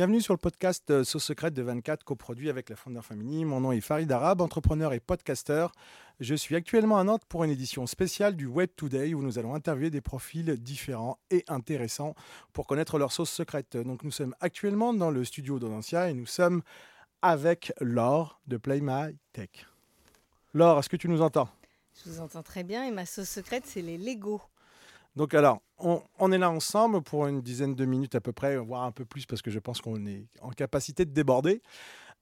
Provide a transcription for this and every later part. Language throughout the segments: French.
Bienvenue sur le podcast euh, Sauce Secrète de 24, coproduit avec la Founder Family. Mon nom est Farid Arab, entrepreneur et podcasteur. Je suis actuellement à Nantes pour une édition spéciale du Web Today où nous allons interviewer des profils différents et intéressants pour connaître leur sauce secrète. Donc nous sommes actuellement dans le studio d'Odensia et nous sommes avec Laure de Play My Tech. Laure, est-ce que tu nous entends? Je vous entends très bien et ma sauce secrète, c'est les Lego. Donc alors, on, est là ensemble pour une dizaine de minutes à peu près, voire un peu plus parce que je pense qu'on est en capacité de déborder.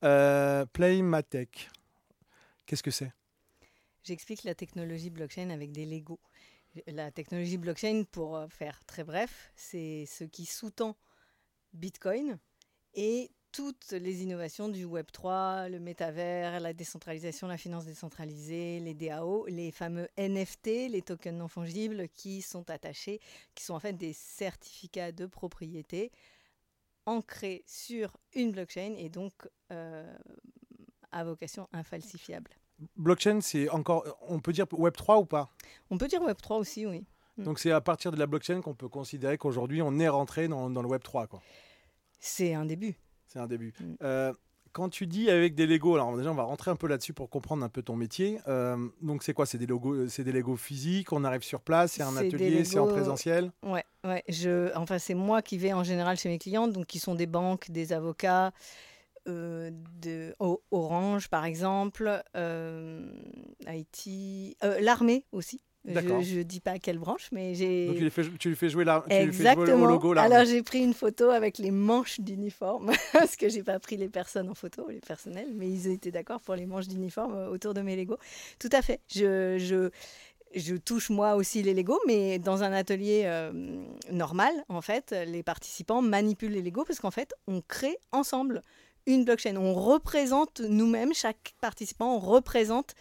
Euh, Playmatech, qu'est-ce que c'est? J'explique la technologie blockchain avec des Lego. La technologie blockchain, pour euh, faire très bref, c'est ce qui sous-tend Bitcoin et toutes les innovations du Web 3, le métavers, la décentralisation, la finance décentralisée, les DAO, les fameux NFT, les tokens non fongibles qui sont attachés, qui sont en fait des certificats de propriété ancrés sur une blockchain et donc euh, à vocation infalsifiable. Blockchain, c'est encore, on peut dire Web 3 ou pas? On peut dire Web 3 aussi, oui. Mm. Donc c'est à partir de la blockchain qu'on peut considérer qu'aujourd'hui on est rentré dans, dans le Web 3, quoi. C'est un début. C'est un début. Mm. Euh, quand tu dis avec des Lego, alors déjà on va rentrer un peu là-dessus pour comprendre un peu ton métier. Euh, donc c'est quoi? C'est des logos, c'est des Lego physiques. On arrive sur place, c'est un atelier, c'est en présentiel? Ouais, ouais. Je, enfin c'est moi qui vais en général chez mes clients, donc qui sont des banques, des avocats. Euh, de Orange par exemple, Haïti, l'armée aussi. Je ne dis pas quelle branche, mais j'ai. Donc tu lui fais, tu lui fais jouer, la, Exactement. le logo là. Alors j'ai pris une photo avec les manches d'uniforme, parce que j'ai pas pris les personnes en photo, les personnels, mais ils étaient d'accord pour les manches d'uniforme euh, autour de mes Lego. Tout à fait. Je, je, je touche moi aussi les Lego, mais dans un atelier euh, normal, en fait, les participants manipulent les Lego parce qu'en fait, on crée ensemble une blockchain. On représente nous-mêmes, chaque participant représente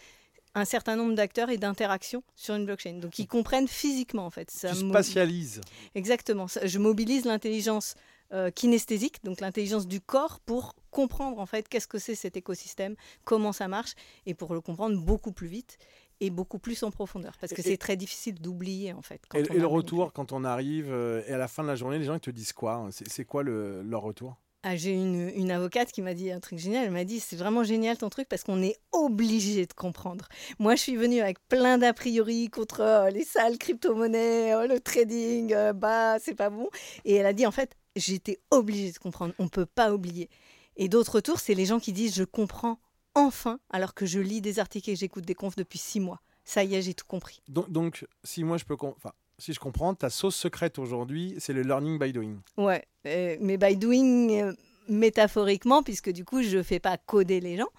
un certain nombre d'acteurs et d'interactions sur une blockchain. Donc ils comprennent physiquement en fait. Ça tu spatialises. Exactement. je mobilise l'intelligence euh, kinesthésique, donc l'intelligence du corps, pour comprendre en fait qu'est-ce que c'est cet écosystème, comment ça marche, et pour le comprendre beaucoup plus vite et beaucoup plus en profondeur, parce que c'est très difficile d'oublier en fait. et, le retour quand on arrive, euh, et à la fin de la journée, les gens ils te disent quoi C'est quoi le, leur retour? Ah, j'ai une, une, avocate qui m'a dit un truc génial. Elle m'a dit c'est vraiment génial ton truc parce qu'on est obligé de comprendre. Moi, je suis venue avec plein d'a priori contre les sales crypto-monnaies, euh, le trading, euh, bah c'est pas bon. Et elle a dit en fait j'étais obligée de comprendre. On peut pas oublier. Et d'autres tours, c'est les gens qui disent je comprends enfin alors que je lis des articles et j'écoute des confs depuis six mois. Ça y est, j'ai tout compris. Donc, donc si je peux, enfin si je comprends, ta sauce secrète aujourd'hui, c'est le learning by doing. Ouais, euh, mais by doing euh, métaphoriquement, puisque du coup, je ne fais pas coder les gens,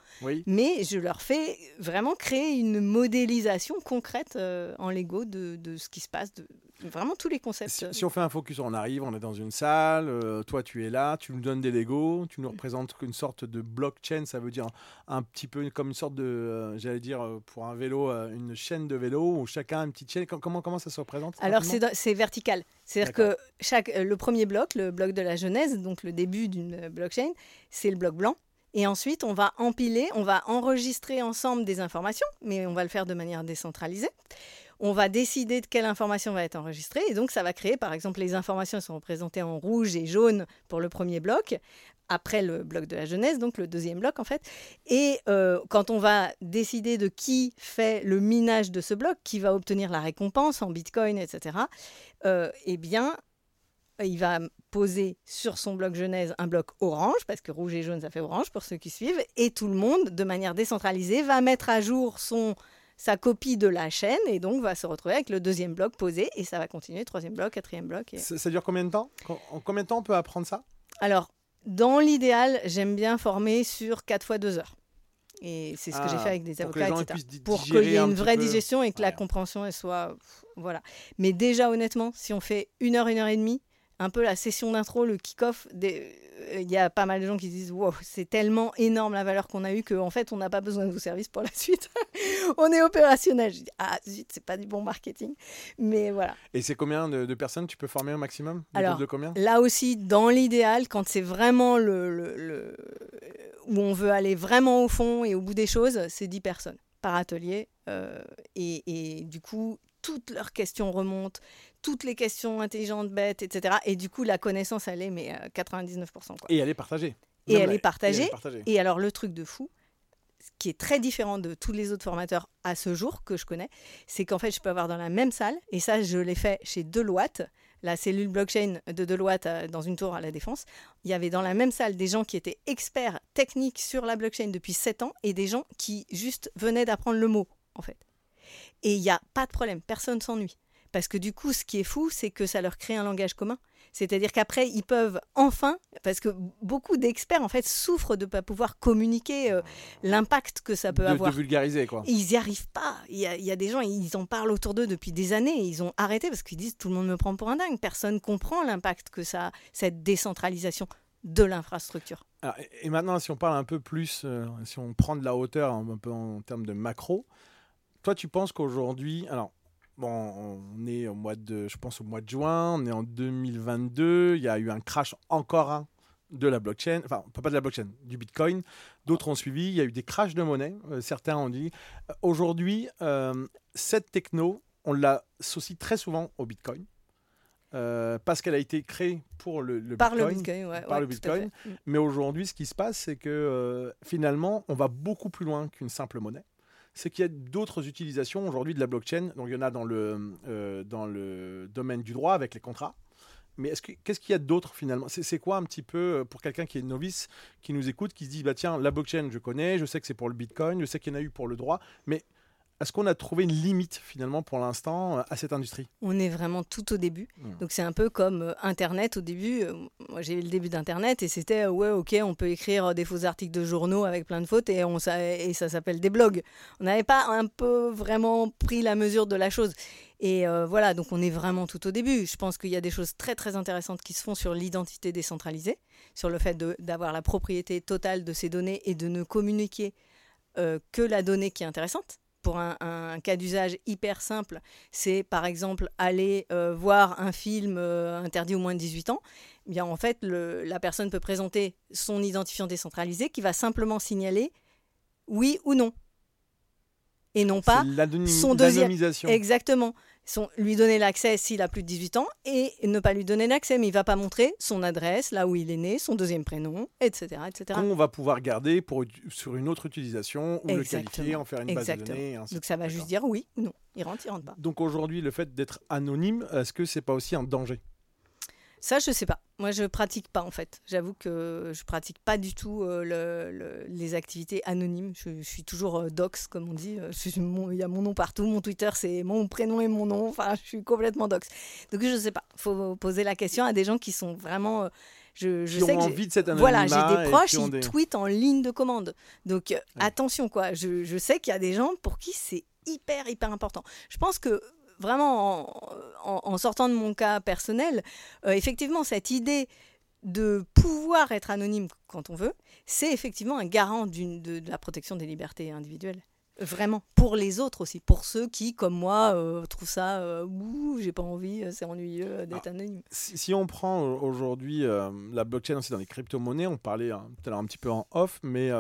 mais je leur fais vraiment créer une modélisation concrète euh, en Lego de, de, ce qui se passe, de, Vraiment tous les concepts. Si, on fait un focus, on arrive, on est dans une salle, euh, toi tu es là, tu nous donnes des Lego, tu nous représentes une sorte de blockchain, ça veut dire un, petit peu comme une sorte de, euh, j'allais dire euh, pour un vélo, une chaîne de vélo où chacun a une petite chaîne. Comment, comment ça se représente Alors c'est vertical. C'est-à-dire que chaque, le premier bloc, le bloc de la genèse, donc le début d'une blockchain, c'est le bloc blanc. Et ensuite, on va empiler, on va enregistrer ensemble des informations, mais on va le faire de manière décentralisée on va décider de quelle information va être enregistrée. Et donc, ça va créer, par exemple, les informations sont représentées en rouge et jaune pour le premier bloc, après le bloc de la jeunesse, donc le deuxième bloc en fait. Et euh, quand on va décider de qui fait le minage de ce bloc, qui va obtenir la récompense en bitcoin, etc., euh, eh bien, il va poser sur son bloc genèse un bloc orange, parce que rouge et jaune, ça fait orange pour ceux qui suivent, et tout le monde, de manière décentralisée, va mettre à jour son sa copie de la chaîne et donc va se retrouver avec le deuxième bloc posé et ça va continuer, troisième bloc, quatrième bloc. Ça, dure combien de temps? En combien de temps on peut apprendre ça? Alors, dans l'idéal, j'aime bien former sur 4 fois 2 heures. Et c'est ce que j'ai ah, fait avec des avocats, etc. Pour qu'il y ait une vraie digestion et que la compréhension elle soit. Voilà. Mais déjà, honnêtement, si on fait une heure, une heure et demie, un peu la session d'intro, le kick-off, des il y a pas mal de gens qui disent wow, c'est tellement énorme la valeur qu'on a eue qu'en fait, on n'a pas besoin de vos services pour la suite. on est opérationnel. Je dis ah, zut, c'est pas du bon marketing. Mais voilà. Et c'est combien de, personnes tu peux former au maximum? Alors, de combien? là aussi, dans l'idéal, quand c'est vraiment le, le, où on veut aller vraiment au fond et au bout des choses, c'est 10 personnes par atelier. Euh, et, et, du coup, toutes leurs questions remontent, toutes les questions intelligentes, bêtes, etc. Et du coup, la connaissance, elle est mais 99%. Quoi. Et elle est partagée. Et elle, est partagée. et elle est partagée. Et alors, le truc de fou, qui est très différent de tous les autres formateurs à ce jour que je connais, c'est qu'en fait, je peux avoir dans la même salle, et ça, je l'ai fait chez Deloitte, la cellule blockchain de Deloitte euh, dans une tour à la Défense. Il y avait dans la même salle des gens qui étaient experts techniques sur la blockchain depuis 7 ans et des gens qui juste venaient d'apprendre le mot, en fait. Et il n'y a pas de problème, personne s'ennuie. Parce que du coup, ce qui est fou, c'est que ça leur crée un langage commun. C'est-à-dire qu'après, ils peuvent enfin, parce que beaucoup d'experts en fait souffrent de ne pas pouvoir communiquer euh, l'impact que ça peut avoir. De vulgariser quoi. Ils n'y arrivent pas. Il y, a, des gens, ils en parlent autour d'eux depuis des années. ils ont arrêté parce qu'ils disent tout le monde me prend pour un dingue. Personne comprend l'impact que ça, cette décentralisation de l'infrastructure. Et maintenant, si on parle un peu plus, euh, si on prend de la hauteur un peu en termes de macro, toi, tu penses qu'aujourd'hui, alors Bon, on est au mois de, je pense au mois de juin, on est en 2022, il y a eu un crash encore un de la blockchain, enfin pas de la blockchain, du Bitcoin. D'autres ont suivi, il y a eu des crashs de monnaie, euh, certains ont dit. Euh, aujourd'hui, euh, cette techno, on l'associe très souvent au Bitcoin. parce qu'elle a été créée pour le, le par Bitcoin, le Bitcoin, ouais, par le Bitcoin. Mm. Mais aujourd'hui, ce qui se passe, c'est que finalement, on va beaucoup plus loin qu'une simple monnaie c'est qu'il y a d'autres utilisations aujourd'hui de la blockchain. Donc, il y en a dans le, euh, dans le domaine du droit avec les contrats. Mais qu'est-ce qu'il y a d'autre finalement? C'est quoi un petit peu euh, pour quelqu'un qui est novice, qui nous écoute, qui se dit bah tiens la blockchain je connais, je sais que c'est pour le Bitcoin, je sais qu'il y en a eu pour le droit, mais est-ce qu'on a trouvé une limite finalement pour l'instant euh, à cette industrie? On est vraiment tout au début. Hmm. Donc c'est un peu comme euh, Internet au début. Euh, moi j'ai eu le début d'Internet et c'était ouais ok on peut écrire des faux articles de journaux avec plein de fautes et, on, et ça s'appelle des blogs. On n'avait pas un peu vraiment pris la mesure de la chose. Et voilà, donc on est vraiment tout au début. Je pense qu'il y a des choses très très intéressantes qui se font sur l'identité décentralisée, sur le fait d'avoir la propriété totale de ces données et de ne communiquer que la donnée qui est intéressante pour un, cas d'usage hyper simple, c'est par exemple aller euh, voir un film euh, interdit au moins de 18 ans, eh bien en fait la personne peut présenter son identifiant décentralisé qui va simplement signaler oui ou non. Et non pas son deuxième. Exactement lui donner l'accès s'il a plus de 18 ans et ne pas lui donner l'accès, mais il va pas montrer son adresse, là où il est né, son deuxième prénom, etc. etc. On va pouvoir garder pour, sur une autre utilisation ou le qualifier, en faire une base de données. Donc ça va juste dire oui ou non. Il rentre, il rentre pas. Donc aujourd'hui, le fait d'être anonyme, est-ce que c'est pas aussi un danger? Ça, je sais pas. Moi, je pratique pas en fait. J'avoue que je pratique pas du tout euh, les activités anonymes. Je, suis toujours euh, dox, comme on dit. Euh, il y a mon nom partout. Mon Twitter, c'est mon prénom et mon nom. Enfin, je suis complètement dox. Donc, je sais pas. Faut poser la question à des gens qui sont vraiment. Je, je sais ont envie de cette Voilà, j'ai des proches, ils tweetent en ligne de commande. Donc, attention, quoi. Je, je sais qu'il y a des gens pour qui c'est hyper, hyper important. Je pense que vraiment en, sortant de mon cas personnel, euh, effectivement, cette idée de pouvoir être anonyme quand on veut, c'est effectivement un garant de, la protection des libertés individuelles. Vraiment, pour les autres aussi, pour ceux qui, comme moi, euh, trouvent ça, euh, ouh, j'ai pas envie, c'est ennuyeux d'être anonyme. Si, on prend aujourd'hui la blockchain aussi dans les crypto-monnaies, on parlait hein, tout à l'heure un petit peu en off, mais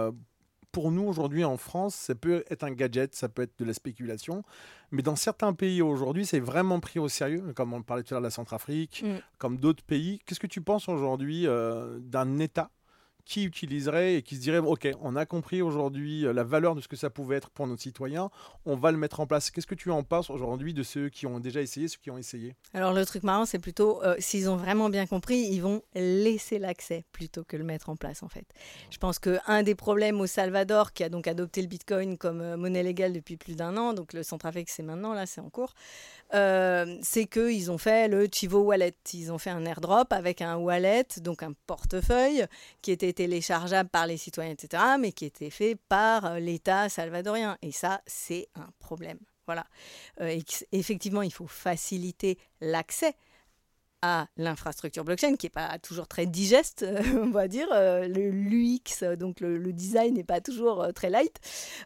pour nous aujourd'hui en France, ça peut être un gadget, ça peut être de la spéculation. Mais dans certains pays aujourd'hui, c'est vraiment pris au sérieux, comme on parlait tout à l'heure de la Centrafrique, mm. comme d'autres pays. Qu'est-ce que tu penses aujourd'hui euh, d'un État qui utiliserait et qui se dirait ok on a compris aujourd'hui euh, la valeur de ce que ça pouvait être pour nos citoyens on va le mettre en place. Qu'est-ce que tu en penses aujourd'hui de ceux qui ont déjà essayé ceux qui ont essayé? Alors le truc marrant c'est plutôt euh, s'ils ont vraiment bien compris ils vont laisser l'accès plutôt que le mettre en place en fait. Je pense que un des problèmes au Salvador qui a donc adopté le Bitcoin comme euh, monnaie légale depuis plus d'un an donc le Centrafrique c'est maintenant là c'est en cours c'est qu'ils ont fait le Chivo Wallet. Ils ont fait un airdrop avec un wallet, donc un portefeuille, qui était téléchargeable par les citoyens, etc., mais qui était fait par euh, l'État salvadorien. Et ça, c'est un problème. Voilà. Euh, effectivement, il faut faciliter l'accès à l'infrastructure blockchain, qui n'est pas toujours très digeste, on va dire. L'UX, donc le, design n'est pas toujours très light.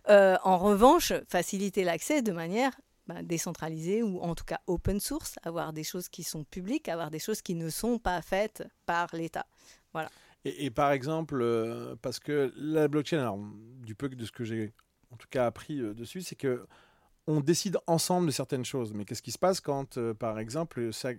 en revanche, faciliter l'accès de manière bah, décentralisé ou en tout cas open source, avoir des choses qui sont publiques, avoir des choses qui ne sont pas faites par l'État. Voilà. Et, par exemple, euh, parce que la blockchain, alors, du peu de ce que j'ai en tout cas appris euh, dessus, c'est que on décide ensemble de certaines choses. Mais qu'est-ce qui se passe quand, euh, par exemple, ça,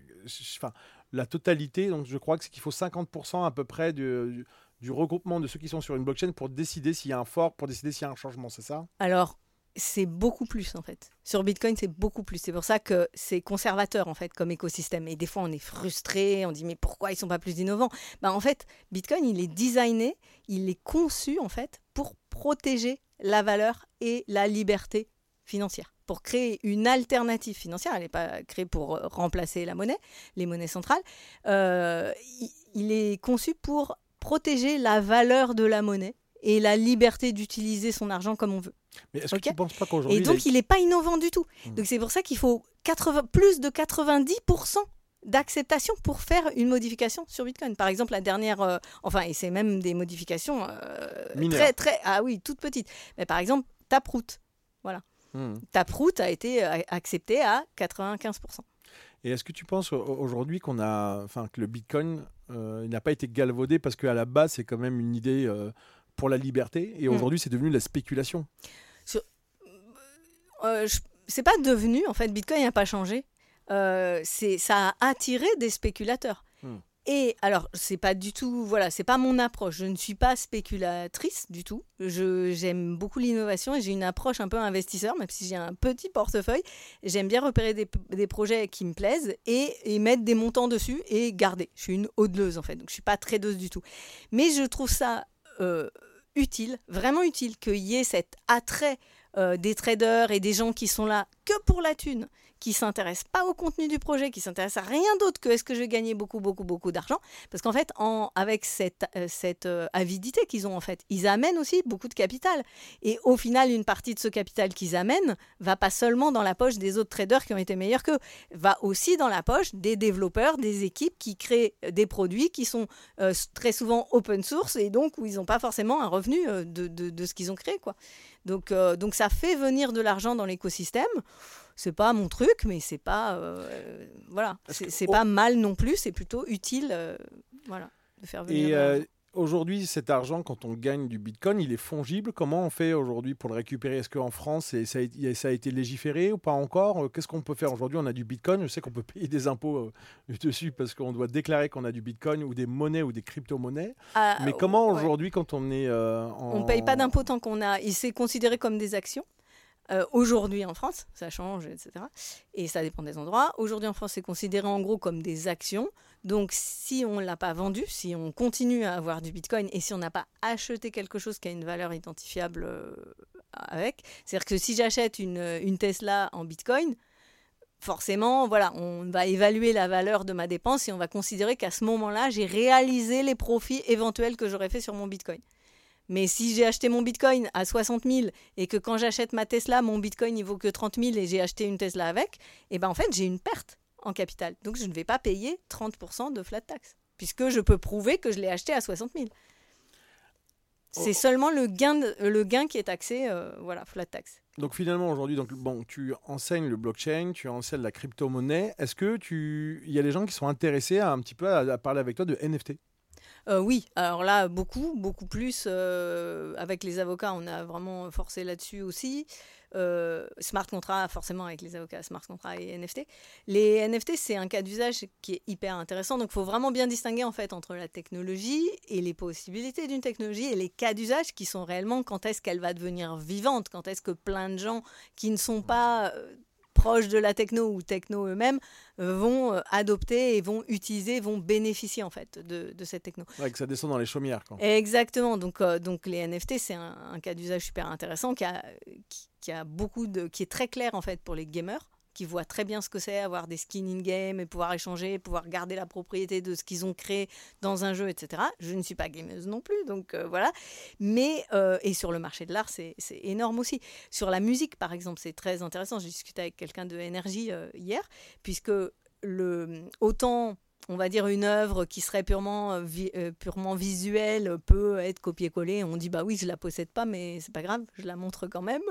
la totalité, donc je crois que c'est qu'il faut 50% à peu près du, du, regroupement de ceux qui sont sur une blockchain pour décider s'il y a un fork, pour décider s'il y a un changement, c'est ça? Alors, c'est beaucoup plus en fait. Sur Bitcoin, c'est beaucoup plus. C'est pour ça que c'est conservateur en fait comme écosystème. Et des fois, on est frustré, on dit mais pourquoi ils sont pas plus innovants? Bah, En fait, Bitcoin, il est designé, il est conçu en fait pour protéger la valeur et la liberté financière, pour créer une alternative financière. Elle n'est pas créée pour remplacer la monnaie, les monnaies centrales. Euh, il est conçu pour protéger la valeur de la monnaie et la liberté d'utiliser son argent comme on veut. Mais est-ce que tu penses pas qu'aujourd'hui... Et donc, il n'est pas innovant du tout. Hmm. Donc, c'est pour ça qu'il faut 80, plus de 90% d'acceptation pour faire une modification sur Bitcoin. Par exemple, la dernière, euh, enfin, et c'est même des modifications euh, très, très, ah oui, toutes petites. Mais par exemple, Taproot, voilà. Hmm. Taproot a été euh, accepté à 95%. Et est-ce que tu penses aujourd'hui qu'on a, enfin, que le Bitcoin n'a pas été galvaudé parce qu'à la base, c'est quand même une idée pour la liberté et mm. aujourd'hui c'est devenu la spéculation. Euh, c'est pas devenu en fait Bitcoin n'a pas changé. Euh, ça a attiré des spéculateurs. Mm. Et alors, c'est pas du tout, voilà, c'est pas mon approche. Je ne suis pas spéculatrice du tout. J'aime beaucoup l'innovation et j'ai une approche un peu investisseur, même si j'ai un petit portefeuille. J'aime bien repérer des, des projets qui me plaisent et, et, mettre des montants dessus et garder. Je suis une hodleuse en fait, donc je suis pas tradeuse du tout. Mais je trouve ça euh, utile, vraiment utile, qu'il y ait cet attrait euh, des traders et des gens qui sont là que pour la thune, qui s'intéressent pas au contenu du projet, qui s'intéressent à rien d'autre que est-ce que je vais gagner beaucoup, beaucoup, beaucoup d'argent. Parce qu'en fait, avec cette, euh, euh, avidité qu'ils ont, en fait, ils amènent aussi beaucoup de capital. Et au final, une partie de ce capital qu'ils amènent va pas seulement dans la poche des autres traders qui ont été meilleurs qu'eux, va aussi dans la poche des développeurs, des équipes qui créent des produits qui sont très souvent open source et donc où ils n'ont pas forcément un revenu de, de, de ce qu'ils ont créé. Quoi. Donc, donc ça fait venir de l'argent dans l'écosystème c'est pas mon truc, mais c'est pas euh, voilà, c'est pas mal non plus. C'est plutôt utile, euh, voilà, de faire venir. Et euh, aujourd'hui, cet argent, quand on gagne du Bitcoin, il est fongible. Comment on fait aujourd'hui pour le récupérer? Est-ce qu'en France, ça a, été légiféré ou pas encore? Qu'est-ce qu'on peut faire? Aujourd'hui On a du Bitcoin. Je sais qu'on peut payer des impôts dessus parce qu'on doit déclarer qu'on a du Bitcoin ou des monnaies ou des crypto-monnaies. Ah, mais comment aujourd'hui, quand on est en... On paye pas d'impôts tant qu'on a. Il s'est considéré comme des actions. Euh, aujourd'hui en France, ça change, etc. Et ça dépend des endroits. Aujourd'hui en France, c'est considéré en gros comme des actions. Donc si on ne l'a pas vendu, si on continue à avoir du Bitcoin et si on n'a pas acheté quelque chose qui a une valeur identifiable euh, avec, c'est-à-dire que si j'achète une, une, Tesla en Bitcoin, forcément, voilà, on va évaluer la valeur de ma dépense et on va considérer qu'à ce moment-là, j'ai réalisé les profits éventuels que j'aurais fait sur mon Bitcoin. Mais si j'ai acheté mon Bitcoin à 60 000 et que quand j'achète ma Tesla, mon Bitcoin il vaut que 30 000 et j'ai acheté une Tesla avec, eh ben en fait j'ai une perte en capital. Donc je ne vais pas payer 30% de flat tax puisque je peux prouver que je l'ai acheté à 60 000. C'est seulement le gain, le gain qui est taxé, euh, voilà, flat tax. Donc finalement aujourd'hui, donc bon, tu enseignes le blockchain, tu enseignes la crypto-monnaie. Est-ce que tu, il y a des gens qui sont intéressés à un petit peu à parler avec toi de NFT euh, oui, alors là, beaucoup, beaucoup plus. Euh, avec les avocats, on a vraiment forcé là-dessus aussi. Euh, smart contract, forcément, avec les avocats, smart contract et NFT. Les NFT, c'est un cas d'usage qui est hyper intéressant. Donc, il faut vraiment bien distinguer en fait entre la technologie et les possibilités d'une technologie et les cas d'usage qui sont réellement quand est-ce qu'elle va devenir vivante, quand est-ce que plein de gens qui ne sont pas proches de la techno ou techno eux-mêmes euh, vont euh, adopter et vont utiliser, vont bénéficier en fait de, cette techno. Ouais, que ça descend dans les chaumières. Exactement. Donc, euh, donc les NFT, c'est un, cas d'usage super intéressant qui, a, qui, a beaucoup de, qui est très clair en fait pour les gamers qui voient très bien ce que c'est avoir des skins in-game et pouvoir échanger, pouvoir garder la propriété de ce qu'ils ont créé dans un jeu, etc. Je ne suis pas gameuse non plus, donc euh, voilà. Mais, euh, et sur le marché de l'art, c'est énorme aussi. Sur la musique, par exemple, c'est très intéressant. J'ai discuté avec quelqu'un de Energy euh, hier, puisque le, autant on va dire une œuvre qui serait purement, euh, euh, purement visuelle peut être copié-collé. On dit bah oui, je la possède pas, mais c'est pas grave, je la montre quand même,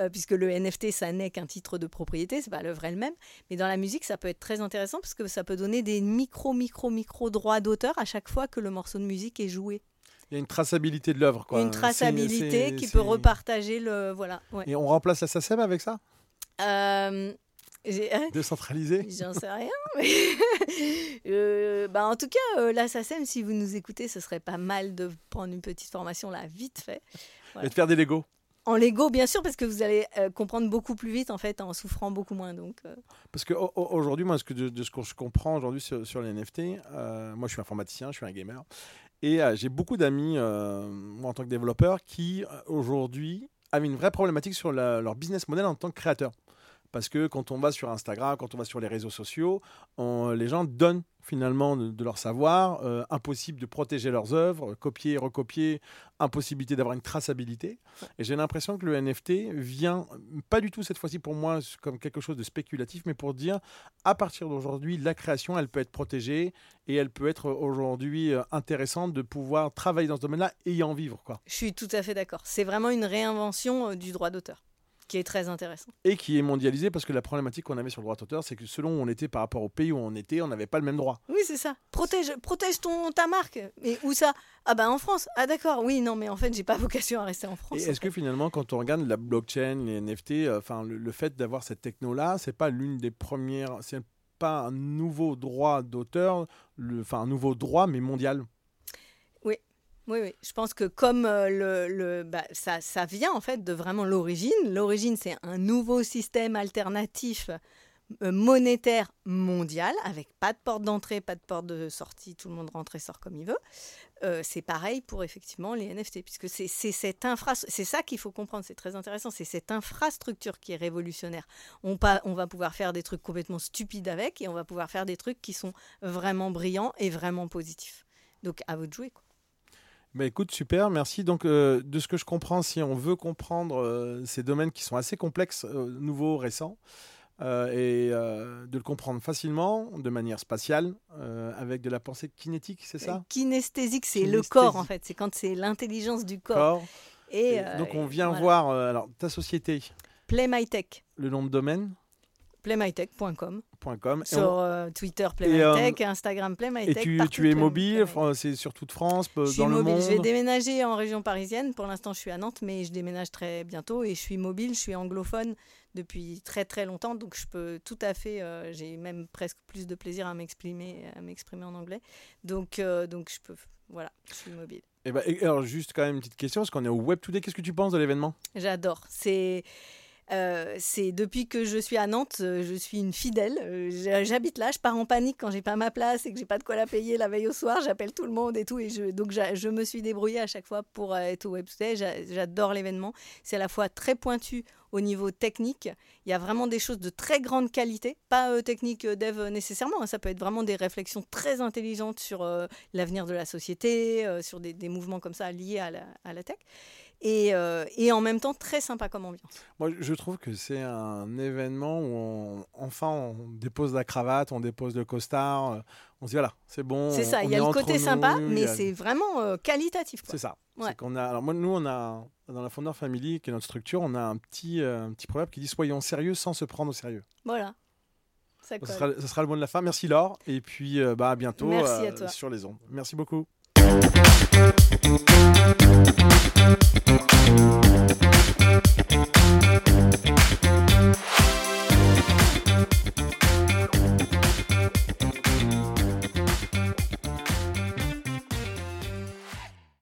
euh, puisque le NFT ça n'est qu'un titre de propriété, c'est pas l'œuvre elle-même. Mais dans la musique, ça peut être très intéressant parce que ça peut donner des micro, micro, micro droits d'auteur à chaque fois que le morceau de musique est joué. Il y a une traçabilité de l'œuvre, quoi. Une traçabilité qui peut repartager le voilà. Et on remplace la SACEM avec ça? Euh, hein, Décentralisé? J'en sais rien. mais euh, bah, en tout cas, euh, la SACEM, si vous nous écoutez, ce serait pas mal de prendre une petite formation là, vite fait. Et de faire des Lego En Lego, bien sûr, parce que vous allez euh, comprendre beaucoup plus vite en fait, en souffrant beaucoup moins. Donc, euh, Parce qu'aujourd'hui, moi, ce que, de, de ce que je comprends aujourd'hui sur, sur les NFT, moi, je suis informaticien, je suis un gamer. Et j'ai beaucoup d'amis, moi, en tant que développeur, qui, aujourd'hui, avaient une vraie problématique sur la- leur business model en tant que créateur. Parce que quand on va sur Instagram, quand on va sur les réseaux sociaux, les gens donnent finalement de, leur savoir, euh, impossible de protéger leurs œuvres, copier, recopier, impossibilité d'avoir une traçabilité. Et j'ai l'impression que le NFT vient, pas du tout cette fois-ci pour moi comme quelque chose de spéculatif, mais pour dire, à partir d'aujourd'hui, la création, elle peut être protégée et elle peut être aujourd'hui euh, intéressante de pouvoir travailler dans ce domaine-là et y en vivre. Je suis tout à fait d'accord. C'est vraiment une réinvention euh, du droit d'auteur qui est très intéressant. Et qui est mondialisée parce que la problématique qu'on avait sur le droit d'auteur, c'est que selon où on était par rapport au pays où on était, on n'avait pas le même droit. Oui, c'est ça. Protège, protège ton, ta marque. Mais où ça? Ah bah en France. Ah d'accord. Oui, non, mais en fait, j'ai pas vocation à rester en France. Et est-ce que finalement, quand on regarde la blockchain, les NFT, euh, enfin le, le fait d'avoir cette techno-là, c'est pas l'une des premières, c'est pas un nouveau droit d'auteur, enfin un nouveau droit mais mondial? Oui. Je pense que comme euh, bah, ça, vient en fait de vraiment l'origine. L'origine, c'est un nouveau système alternatif euh, monétaire mondial avec pas de porte d'entrée, pas de porte de sortie. Tout le monde rentre et sort comme il veut. Euh, c'est pareil pour effectivement les NFT, puisque c'est cette ça qu'il faut comprendre. C'est très intéressant. C'est cette infrastructure qui est révolutionnaire. On, on va pouvoir faire des trucs complètement stupides avec, et on va pouvoir faire des trucs qui sont vraiment brillants et vraiment positifs. Donc à vous de jouer. Quoi. Bah écoute, super, merci. Donc, euh, de ce que je comprends, si on veut comprendre euh, ces domaines qui sont assez complexes, euh, nouveaux, récents, et de le comprendre facilement, de manière spatiale, avec de la pensée kinétique, c'est ça? Kinesthésique, c'est le corps en fait. C'est quand c'est l'intelligence du corps. Corps. Et, Et donc, on vient voilà. voir alors, ta société, Play My Tech. le nom de domaine? playmytech.com .com, sur on- euh, Twitter Et, euh, Instagram PlayMyTech. et tu, es mobile, c'est sur toute France, euh, Je suis dans le mobile. monde. Je vais déménager en région parisienne. Pour l'instant, je suis à Nantes, mais je déménage très bientôt et je suis mobile. Je suis anglophone depuis très très longtemps, donc je peux tout à fait. euh, J'ai même presque plus de plaisir à m'exprimer, à m'exprimer en anglais. Donc euh, donc je peux. Voilà, je suis mobile. Et bah, et alors, juste quand même une petite question, parce qu'on est au Web Today, qu'est-ce que tu penses de l'événement? J'adore. C'est euh, c'est depuis que je suis à Nantes, euh, je suis une fidèle. Euh, J'habite là, je pars en panique quand j'ai pas ma place et que j'ai pas de quoi la payer la veille au soir. J'appelle tout le monde et tout. Et donc je me suis débrouillée à chaque fois pour être au Web Today. J'a- J'adore l'événement. C'est à la fois très pointu au niveau technique. Il y a vraiment des choses de très grande qualité, pas technique dev nécessairement. hein. Ça peut être vraiment des réflexions très intelligentes sur l'avenir de la société, sur des, mouvements comme ça liés à la tech. Et, euh, et en même temps très sympa comme ambiance. Moi, je trouve que c'est un événement où on, enfin on dépose la cravate, on dépose le costard, euh, on se dit voilà, c'est bon. C'est ça, il y a le côté nous, sympa, mais a- c'est vraiment euh, qualitatif. C'est ça. Ouais. C'est qu'on a. Alors moi, nous, on a dans la Founder Family, qui est notre structure, on a un petit, euh, un petit proverbe qui dit soyons sérieux sans se prendre au sérieux. Voilà. Ça Ce sera, ce sera le mot de la fin. Merci Laure, et puis euh, bah à bientôt Merci à toi. sur les ondes. Merci beaucoup. Thank you